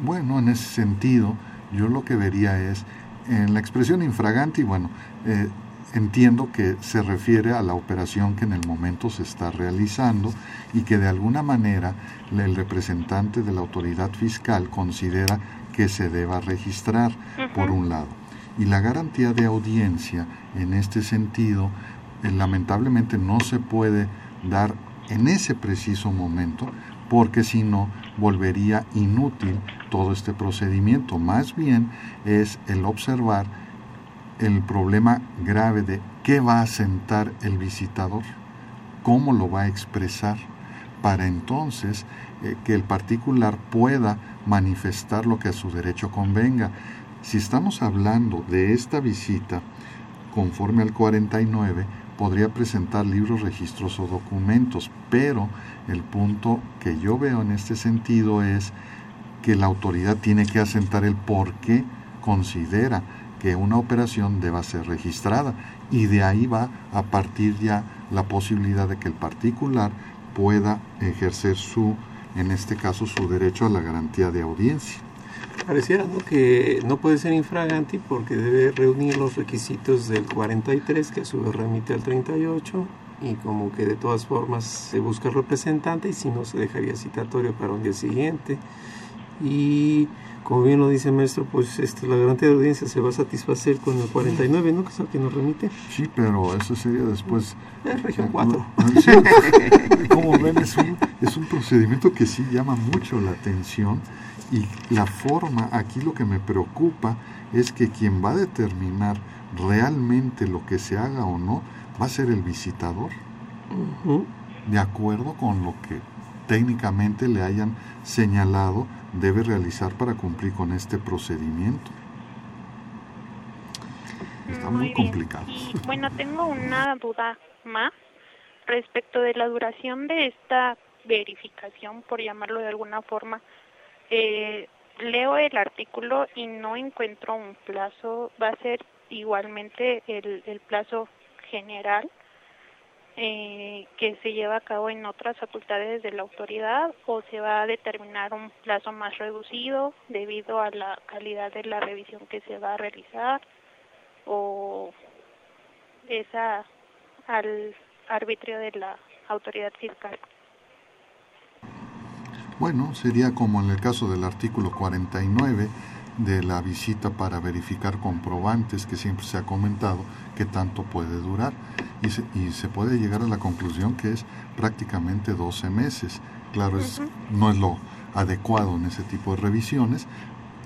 Bueno, en ese sentido, yo lo que vería es, en la expresión infraganti, bueno, eh, entiendo que se refiere a la operación que en el momento se está realizando y que de alguna manera el representante de la autoridad fiscal considera que se deba registrar, por un lado. Y la garantía de audiencia, en este sentido, eh, lamentablemente no se puede dar en ese preciso momento, porque si no, volvería inútil todo este procedimiento. Más bien es el observar el problema grave de qué va a sentar el visitador, cómo lo va a expresar, para entonces eh, que el particular pueda manifestar lo que a su derecho convenga. Si estamos hablando de esta visita, conforme al 49, podría presentar libros, registros o documentos, pero el punto que yo veo en este sentido es que la autoridad tiene que asentar el por qué considera que una operación deba ser registrada y de ahí va a partir ya la posibilidad de que el particular pueda ejercer su, en este caso, su derecho a la garantía de audiencia. Pareciera que no puede ser infraganti porque debe reunir los requisitos del 43, que a su vez remite al 38, y como que de todas formas se busca el representante y si no se dejaría citatorio para un día siguiente. Y como bien lo dice el maestro, pues este, la garantía de audiencia se va a satisfacer con el 49, ¿no? Que es el que nos remite. Sí, pero eso sería después... Es región <laughs> 4. como ven, es un, es un procedimiento que sí llama mucho la atención y la forma, aquí lo que me preocupa es que quien va a determinar realmente lo que se haga o no va a ser el visitador. De acuerdo con lo que técnicamente le hayan señalado debe realizar para cumplir con este procedimiento. Está muy, complicado. bueno, tengo una duda más respecto de la duración de esta verificación, por llamarlo de alguna forma. Eh, leo el artículo y no encuentro un plazo. ¿Va a ser igualmente el, plazo general eh, que se lleva a cabo en otras facultades de la autoridad o se va a determinar un plazo más reducido debido a la calidad de la revisión que se va a realizar o esa al arbitrio de la autoridad fiscal. Bueno, sería como en el caso del artículo 49 de la visita para verificar comprobantes que siempre se ha comentado que tanto puede durar y se, y se puede llegar a la conclusión que es prácticamente 12 meses. Claro, es, no es lo adecuado en ese tipo de revisiones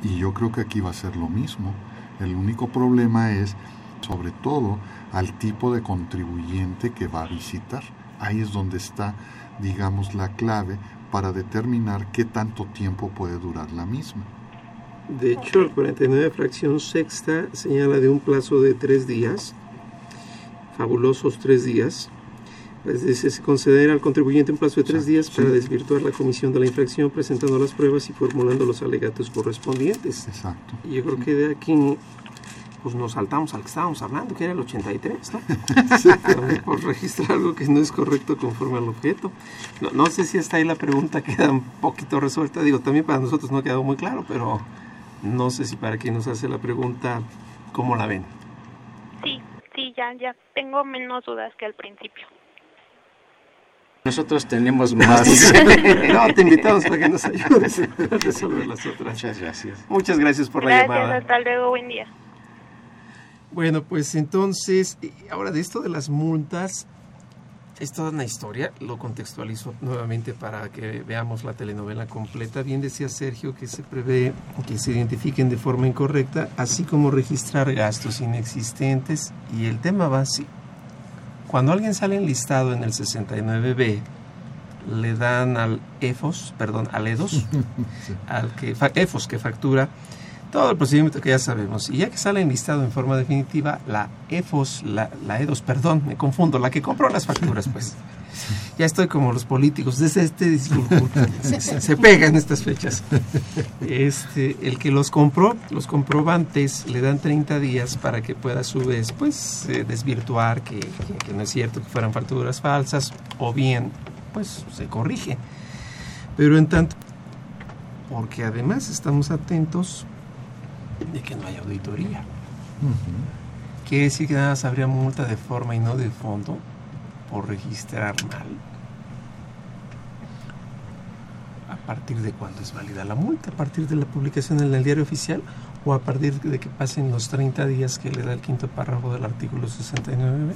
y yo creo que aquí va a ser lo mismo. El único problema es sobre todo al tipo de contribuyente que va a visitar. Ahí es donde está, digamos, la clave para determinar qué tanto tiempo puede durar la misma. De hecho, el 49 fracción sexta señala de un plazo de tres días, fabulosos tres días, Pues se concederá al contribuyente un plazo de tres días para desvirtuar la comisión de la infracción presentando las pruebas y formulando los alegatos correspondientes. Exacto. Y yo creo que de aquí pues nos saltamos al que estábamos hablando, que era el 83, ¿no? <laughs> Sí. <laughs> por registrar algo que no es correcto conforme al objeto. No, no, sé si hasta ahí la pregunta <laughs> queda un poquito resuelta. Digo, también para nosotros no ha quedado muy claro, pero no sé si para quien nos hace la pregunta, ¿cómo la ven? Sí, sí, ya, ya tengo menos dudas que al principio. Nosotros tenemos más. no, te invitamos para que nos ayudes a resolver las otras. Muchas gracias. Muchas gracias por gracias, la llamada. Hasta luego, buen día. Bueno, pues entonces, ahora de esto de las multas, es toda una historia, lo contextualizo nuevamente para que veamos la telenovela completa. Bien decía Sergio que se prevé que se identifiquen de forma incorrecta, así como registrar gastos inexistentes, y el tema va así. Cuando alguien sale enlistado en el 69B, le dan al EFOS, perdón, al EDOS, <laughs> sí. al que, EFOS que factura, todo el procedimiento que ya sabemos. Y ya que sale enlistado en forma definitiva, la EFOS, la, la EDOS, perdón, me confundo, la que compró las facturas, pues. <laughs> Ya estoy como los políticos, desde este se, se, pegan estas fechas. Este, el que los compró, los comprobantes, le dan 30 días para que pueda a su vez pues, eh, desvirtuar que, que, que no es cierto que fueran facturas falsas, o bien, pues se corrige. Pero en tanto, porque además estamos atentos de que no hay auditoría. Uh -huh. Quiere decir que nada más habría multa de forma y no de fondo por registrar mal. ¿A partir de cuándo es válida la multa? ¿A partir de la publicación en el diario oficial o a partir de que pasen los 30 días que le da el quinto párrafo del artículo 69?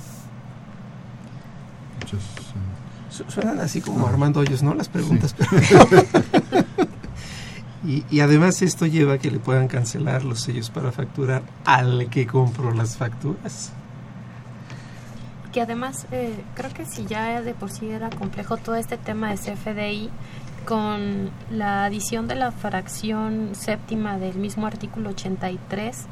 Muchas, uh... Suenan así como. Armando Hoyos, ¿no? Las preguntas. Sí. <laughs> Y, y, además esto lleva a que le puedan cancelar los sellos para facturar al que compró las facturas. Que además eh, creo que si ya de por sí era complejo todo este tema de CFDI, con la adición de la fracción séptima del mismo artículo 83,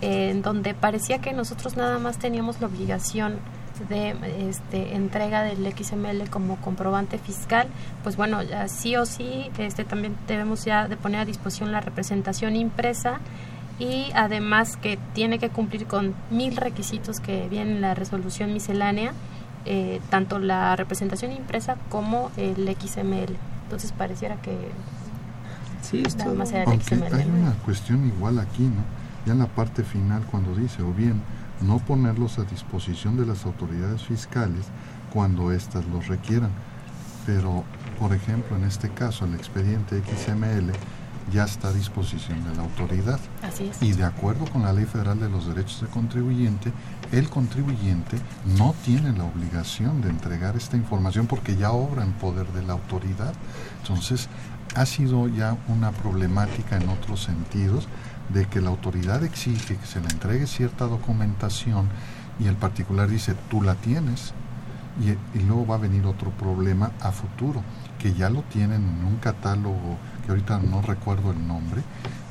eh, en donde parecía que nosotros nada más teníamos la obligación de este, entrega del XML como comprobante fiscal, pues bueno, ya sí o sí este, también debemos ya de poner a disposición la representación impresa y además que tiene que cumplir con mil requisitos que vienen en la resolución miscelánea, eh, tanto la representación impresa como el XML. Entonces pareciera que sí, nada más era el XML. Hay una cuestión igual aquí, ¿no? Ya en la parte final cuando dice, o bien no ponerlos a disposición de las autoridades fiscales cuando éstas los requieran. Pero, por ejemplo, en este caso, el expediente XML ya está a disposición de la autoridad. Así es. Y de acuerdo con la Ley Federal de los Derechos del Contribuyente, el contribuyente no tiene la obligación de entregar esta información porque ya obra en poder de la autoridad. Entonces, ha sido ya una problemática en otros sentidos de que la autoridad exige que se le entregue cierta documentación y el particular dice tú la tienes y, luego va a venir otro problema a futuro que ya lo tienen en un catálogo que ahorita no recuerdo el nombre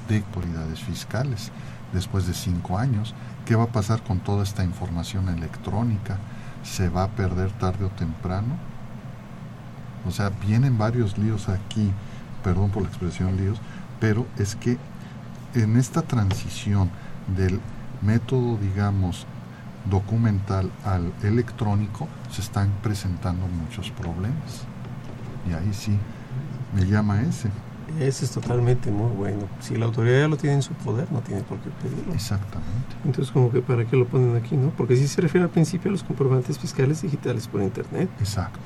de autoridades fiscales después de cinco años. Qué va a pasar con toda esta información electrónica se va a perder tarde o temprano o sea vienen varios líos aquí perdón por la expresión líos pero es que en esta transición del método, digamos, documental al electrónico, se están presentando muchos problemas. Y ahí sí, me llama ese. Ese es totalmente muy bueno. Si la autoridad ya lo tiene en su poder, no tiene por qué pedirlo. Exactamente. Entonces, como que para qué lo ponen aquí, ¿no? Porque sí se refiere al principio a los comprobantes fiscales digitales por Internet. Exacto.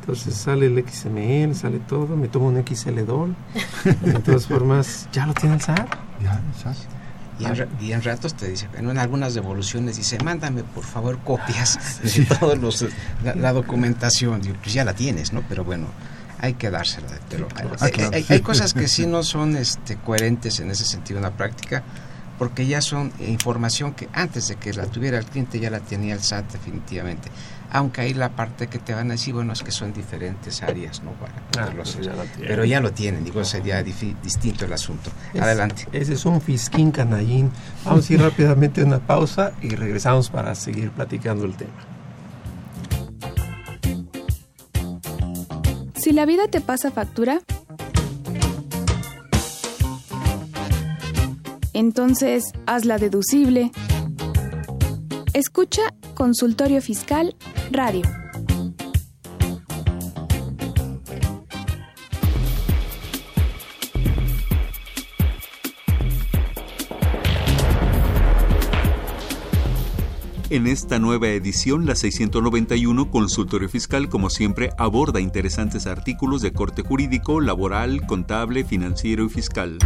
Entonces sale el XML, sale todo, me tomo un XL-DOL. de todas formas, ya lo tiene el SAT. Ya, exacto. Y en, y en, ratos te dice, en algunas devoluciones dice, mándame por favor copias <laughs> de todos los, la, la documentación. Digo, pues ya la tienes, ¿no? Pero bueno, hay que dársela. Pero Ah, hay, hay, hay, cosas que sí no son este, coherentes en ese sentido en la práctica, porque ya son información que antes de que la tuviera el cliente ya la tenía el SAT definitivamente. Aunque ahí la parte que te van a decir, bueno, es que son diferentes áreas, ¿no? Para poderlo Ah, hacer. ya lo tienen. Pero ya lo tienen, digo, sería distinto el asunto. Es- Adelante. Ese es un fisquín canallín. Vamos a ir rápidamente a una pausa y regresamos para seguir platicando el tema. Si la vida te pasa factura, entonces hazla deducible. Escucha Consultorio Fiscal Radio. En esta nueva edición, la 691 Consultorio Fiscal, como siempre, aborda interesantes artículos de corte jurídico, laboral, contable, financiero y fiscal.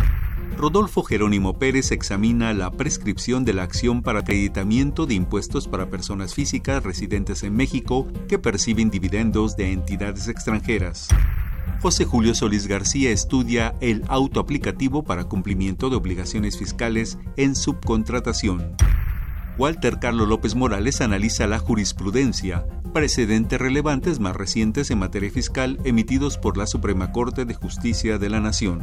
Rodolfo Jerónimo Pérez examina la prescripción de la acción para acreditamiento de impuestos para personas físicas residentes en México que perciben dividendos de entidades extranjeras. José Julio Solís García estudia el autoaplicativo para cumplimiento de obligaciones fiscales en subcontratación. Walter Carlos López Morales analiza la jurisprudencia, precedentes relevantes más recientes en materia fiscal emitidos por la Suprema Corte de Justicia de la Nación.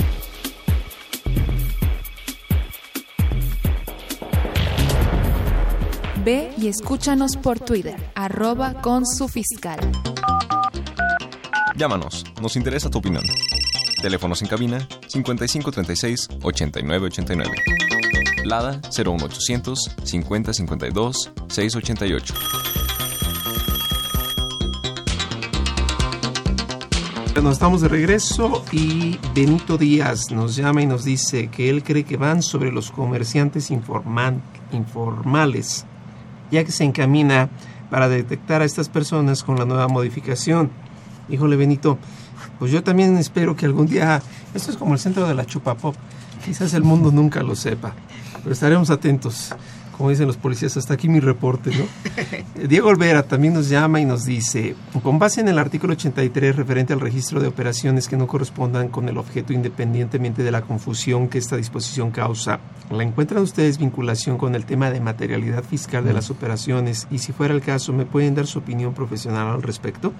Ve y escúchanos por Twitter, arroba con su fiscal. Llámanos, nos interesa tu opinión. Teléfonos en cabina 5536 8989. Lada 01800 5052 688. Nos estamos de regreso y Benito Díaz nos llama y nos dice que él cree que van sobre los comerciantes informales, ya que se encamina para detectar a estas personas con la nueva modificación. Híjole Benito, pues yo también espero que algún día, esto es como el centro de la chupapop, quizás el mundo nunca lo sepa, pero estaremos atentos. Como dicen los policías, hasta aquí mi reporte, ¿no? <laughs> Diego Olvera también nos llama y nos dice, con base en el artículo 83 referente al registro de operaciones que no correspondan con el objeto independientemente de la confusión que esta disposición causa, ¿la encuentran ustedes vinculación con el tema de materialidad fiscal de las operaciones? Y si fuera el caso, ¿me pueden dar su opinión profesional al respecto?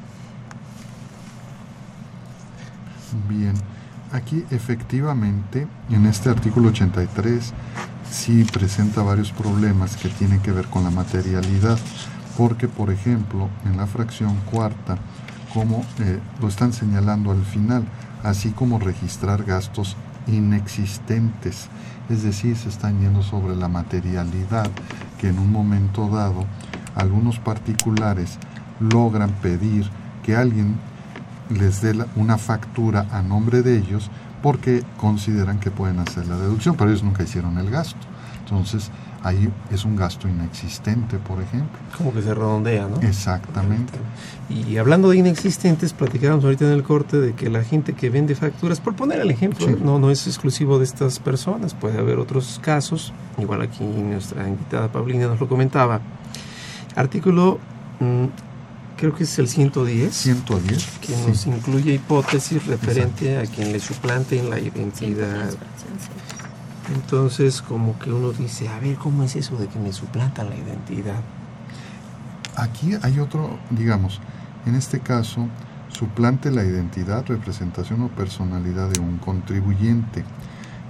Bien, aquí efectivamente en este artículo 83 sí presenta varios problemas que tienen que ver con la materialidad, porque por ejemplo en la fracción cuarta, como eh, lo están señalando al final, así como registrar gastos inexistentes, es decir, se están yendo sobre la materialidad que en un momento dado algunos particulares logran pedir que alguien les dé una factura a nombre de ellos porque consideran que pueden hacer la deducción, pero ellos nunca hicieron el gasto. Entonces, ahí es un gasto inexistente, por ejemplo. Como que se redondea, ¿no? Exactamente. Y hablando de inexistentes, platicábamos ahorita en el corte de que la gente que vende facturas, por poner el ejemplo, no, no es exclusivo de estas personas, puede haber otros casos, igual aquí nuestra invitada Paulina nos lo comentaba. Artículo mm, creo que es el 110. 110. Que nos incluye hipótesis referente a quien le suplanten la identidad. Entonces, como que uno dice, a ver, ¿cómo es eso de que me suplantan la identidad? Aquí hay otro, digamos, en este caso, suplante la identidad, representación o personalidad de un contribuyente.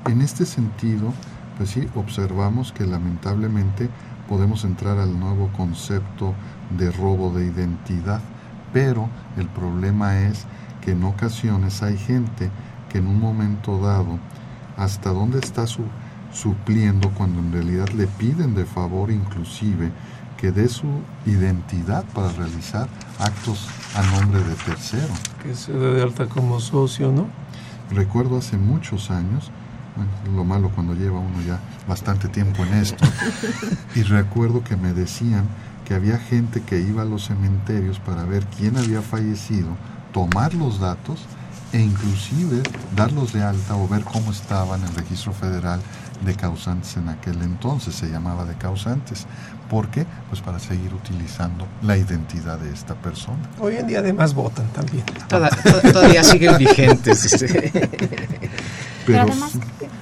En este sentido, pues sí, observamos que lamentablemente podemos entrar al nuevo concepto de robo de identidad, pero el problema es que en ocasiones hay gente que en un momento dado, hasta dónde está su, supliendo cuando en realidad le piden de favor inclusive que dé su identidad para realizar actos a nombre de tercero. Que se dé de alta como socio, ¿no? Recuerdo hace muchos años, lo malo cuando lleva uno ya bastante tiempo en esto, <laughs> y recuerdo que me decían que había gente que iba a los cementerios para ver quién había fallecido, tomar los datos e inclusive darlos de alta o ver cómo estaban en el registro federal de causantes en aquel entonces, se llamaba de causantes. ¿Por qué? Pues para seguir utilizando la identidad de esta persona. Hoy en día además votan también. todavía siguen vigentes. Pero, además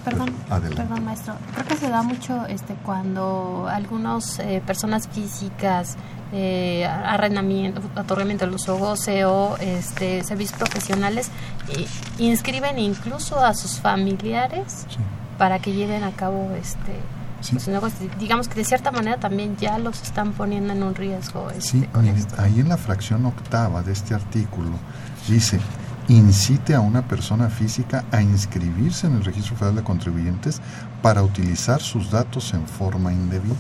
Perdón, perdón maestro. Creo que se da mucho este cuando algunas eh, personas físicas eh, arrendamiento, otorgamiento del uso goce o este, servicios profesionales eh, inscriben incluso a sus familiares para que lleven a cabo este digamos que de cierta manera también ya los están poniendo en un riesgo. sí, este, ahí en la fracción octava de este artículo dice incite a una persona física a inscribirse en el Registro Federal de Contribuyentes para utilizar sus datos en forma indebida.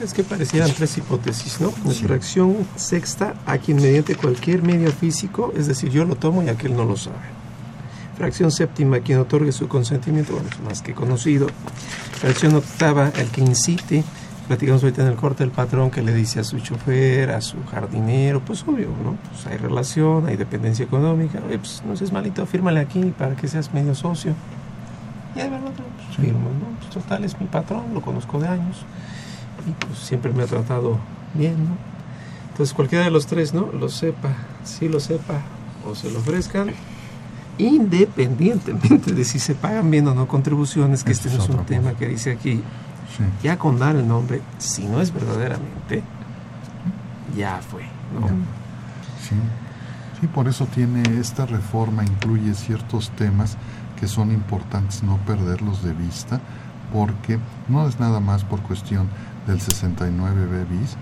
Es que parecieran tres hipótesis, ¿no? Fracción sexta, a quien mediante cualquier medio físico, es decir, yo lo tomo y aquel no lo sabe. Fracción séptima, quien otorgue su consentimiento, bueno, es más que conocido. Fracción octava, el que incite, platicamos ahorita en el corte el patrón que le dice a su chofer, a su jardinero, pues obvio, ¿no? Pues hay relación, hay dependencia económica, pues no seas malito, fírmale aquí para que seas medio socio. Y de verdad, pues firmo, ¿no? Pues total, es mi patrón, lo conozco de años y pues siempre me ha tratado bien, ¿no? Entonces cualquiera de los tres, ¿no? Lo sepa, sí lo sepa o se lo ofrezcan, independientemente de si se pagan bien o no contribuciones, que este no es un tema que dice aquí, ya con dar el nombre, si no es verdaderamente, ya fue. ¿no? Sí. sí, por eso tiene esta reforma, incluye ciertos temas que son importantes no perderlos de vista, porque no es nada más por cuestión del 69B bis,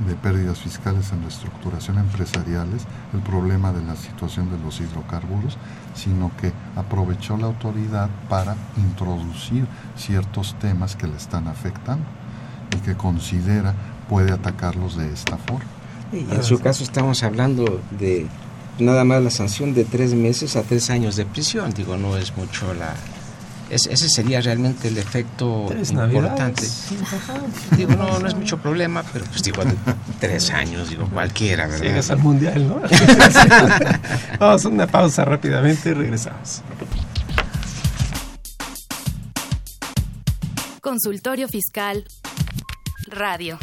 de pérdidas fiscales en reestructuración empresariales, el problema de la situación de los hidrocarburos, sino que aprovechó la autoridad para introducir ciertos temas que le están afectando y que considera puede atacarlos de esta forma. Y en su caso estamos hablando de nada más la sanción de tres meses a tres años de prisión, digo, no es mucho la, ese sería realmente el efecto importante. Digo, no, no es mucho problema, pero pues digo, tres años, digo, cualquiera, ¿verdad? Llegas al mundial, ¿no? <laughs> <laughs> Vamos a una pausa rápidamente y regresamos. Consultorio Fiscal Radio.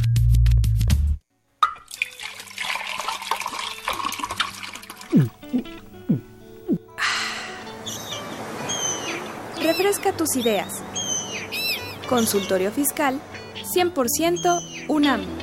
Refresca tus ideas. Consultorio Fiscal 100% UNAM.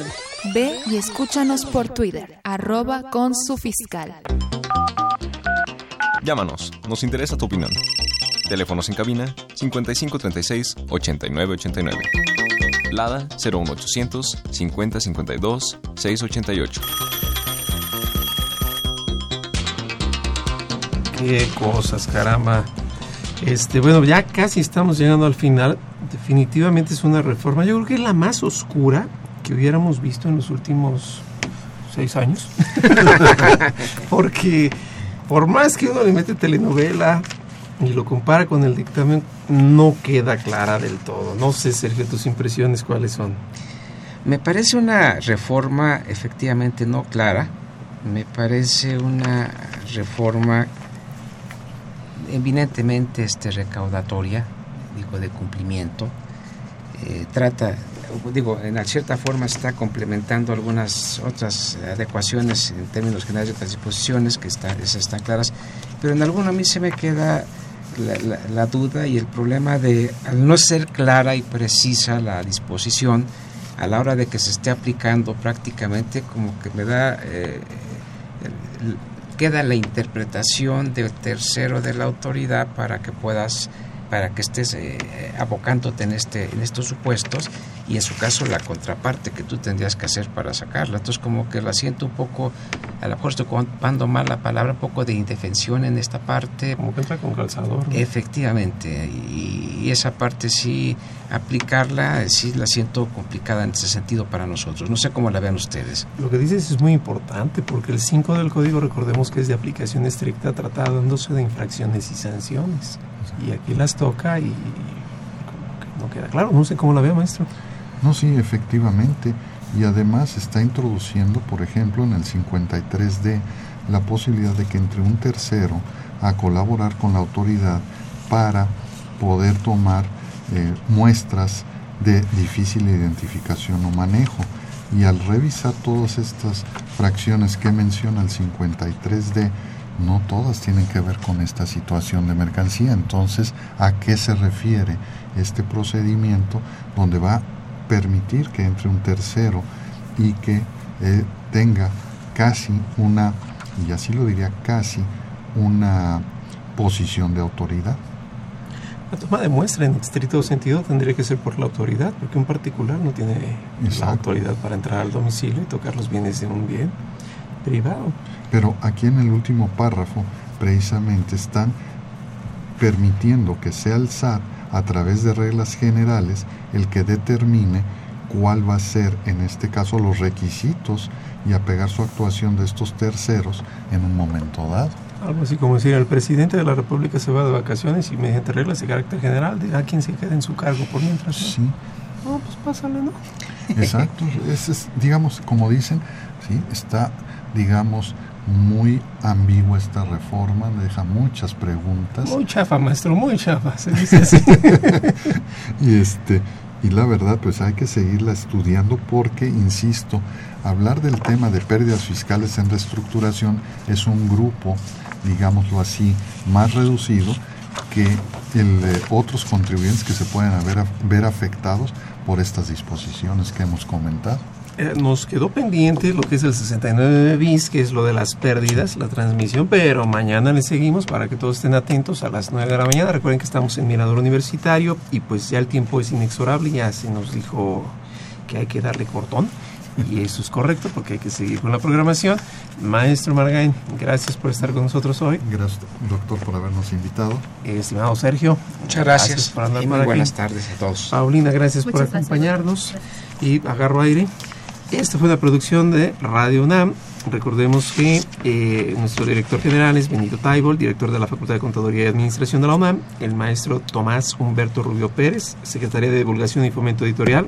Ve y escúchanos por Twitter, arroba con su fiscal. Llámanos, nos interesa tu opinión. Teléfonos en cabina 5536 8989. Lada 01800 5052 688. Qué cosas, caramba. Este, bueno, ya casi estamos llegando al final. Definitivamente es una reforma. Yo creo que es la más oscura que hubiéramos visto en los últimos seis años. <laughs> Porque por más que uno le mete telenovela y lo compara con el dictamen, no queda clara del todo. No sé, Sergio, tus impresiones cuáles son. Me parece una reforma efectivamente no clara. Me parece una reforma eminentemente este, recaudatoria, digo, de cumplimiento. Eh, trata digo, en cierta forma está complementando algunas otras adecuaciones en términos generales de otras disposiciones que están, están claras, pero en alguno a mí se me queda la, duda y el problema de, al no ser clara y precisa la disposición, a la hora de que se esté aplicando prácticamente como que me da, eh, queda la interpretación del tercero de la autoridad para que puedas para que estés eh, abocándote en, este, en estos supuestos y en su caso la contraparte que tú tendrías que hacer para sacarla. Entonces como que la siento un poco, a lo mejor estoy ocupando mal la palabra, un poco de indefensión en esta parte. Como que entra con calzador. Efectivamente, y, esa parte sí, aplicarla, sí la siento complicada en ese sentido para nosotros. No sé cómo la vean ustedes. Lo que dices es muy importante porque el 5 del código recordemos que es de aplicación estricta tratándose de infracciones y sanciones. Y aquí las toca y no queda claro. No sé cómo la vea, maestro. No, sí, efectivamente. Y además está introduciendo, por ejemplo, en el 53D, la posibilidad de que entre un tercero a colaborar con la autoridad para poder tomar eh, muestras de difícil identificación o manejo. Y al revisar todas estas fracciones que menciona el 53D, no todas tienen que ver con esta situación de mercancía. Entonces, ¿a qué se refiere este procedimiento donde va permitir que entre un tercero y que eh, tenga casi una, y así lo diría, casi una posición de autoridad? La toma de muestra en estricto sentido tendría que ser por la autoridad, porque un particular no tiene la autoridad para entrar al domicilio y tocar los bienes de un bien privado. Pero aquí en el último párrafo precisamente están permitiendo que sea el SAT a través de reglas generales el que determine cuál va a ser en este caso los requisitos y apegar su actuación de estos terceros en un momento dado. Algo así como decir, el presidente de la República se va de vacaciones y mediante reglas de carácter general a quien se quede en su cargo por mientras. Sí. No, pues pásale, ¿no? Exacto. <laughs> es, digamos, como dicen, sí, está, digamos, muy ambigua esta reforma, me deja muchas preguntas. Muy chafa, maestro, muy chafa, se dice así. <laughs> y este y la verdad pues hay que seguirla estudiando porque insisto, hablar del tema de pérdidas fiscales en reestructuración es un grupo, digámoslo así, más reducido que el, de otros contribuyentes que se pueden haber, ver afectados por estas disposiciones que hemos comentado. Eh, nos quedó pendiente lo que es el 69 bis, que es lo de las pérdidas, la transmisión, pero mañana le seguimos para que todos estén atentos a las 9 de la mañana. Recuerden que estamos en Mirador Universitario y pues ya el tiempo es inexorable, ya se nos dijo que hay que darle cortón. Y eso es correcto porque hay que seguir con la programación. Maestro Margain, gracias por estar con nosotros hoy. Gracias, doctor, por habernos invitado. estimado Sergio, muchas gracias, por andar y muy buenas tardes a todos. Paulina, gracias por acompañarnos. Y agarro aire. Esta fue una producción de Radio UNAM. Recordemos que eh, nuestro director general es Benito Taibol, director de la Facultad de Contaduría y Administración de la UNAM, el maestro Tomás Humberto Rubio Pérez, secretaria de Divulgación y Fomento Editorial,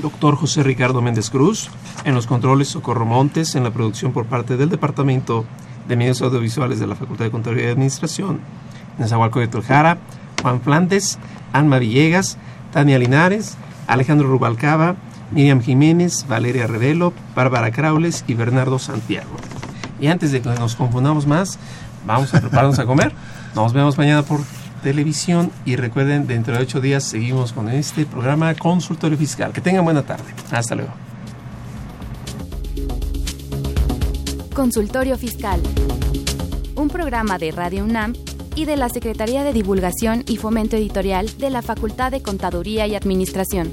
doctor José Ricardo Méndez Cruz, en los controles Socorro Montes, en la producción por parte del Departamento de Medios Audiovisuales de la Facultad de Contaduría y Administración, Nezahualco de Toljara, Juan Flandes, Alma Villegas, Tania Linares, Alejandro Rubalcaba, Miriam Jiménez, Valeria Revelo, Bárbara Craules y Bernardo Santiago. Y antes de que nos confundamos más, vamos a prepararnos a comer. Nos vemos mañana por televisión y recuerden, dentro de ocho días seguimos con este programa Consultorio Fiscal. Que tengan buena tarde. Hasta luego. Consultorio Fiscal. Un programa de Radio UNAM y de la Secretaría de Divulgación y Fomento Editorial de la Facultad de Contaduría y Administración.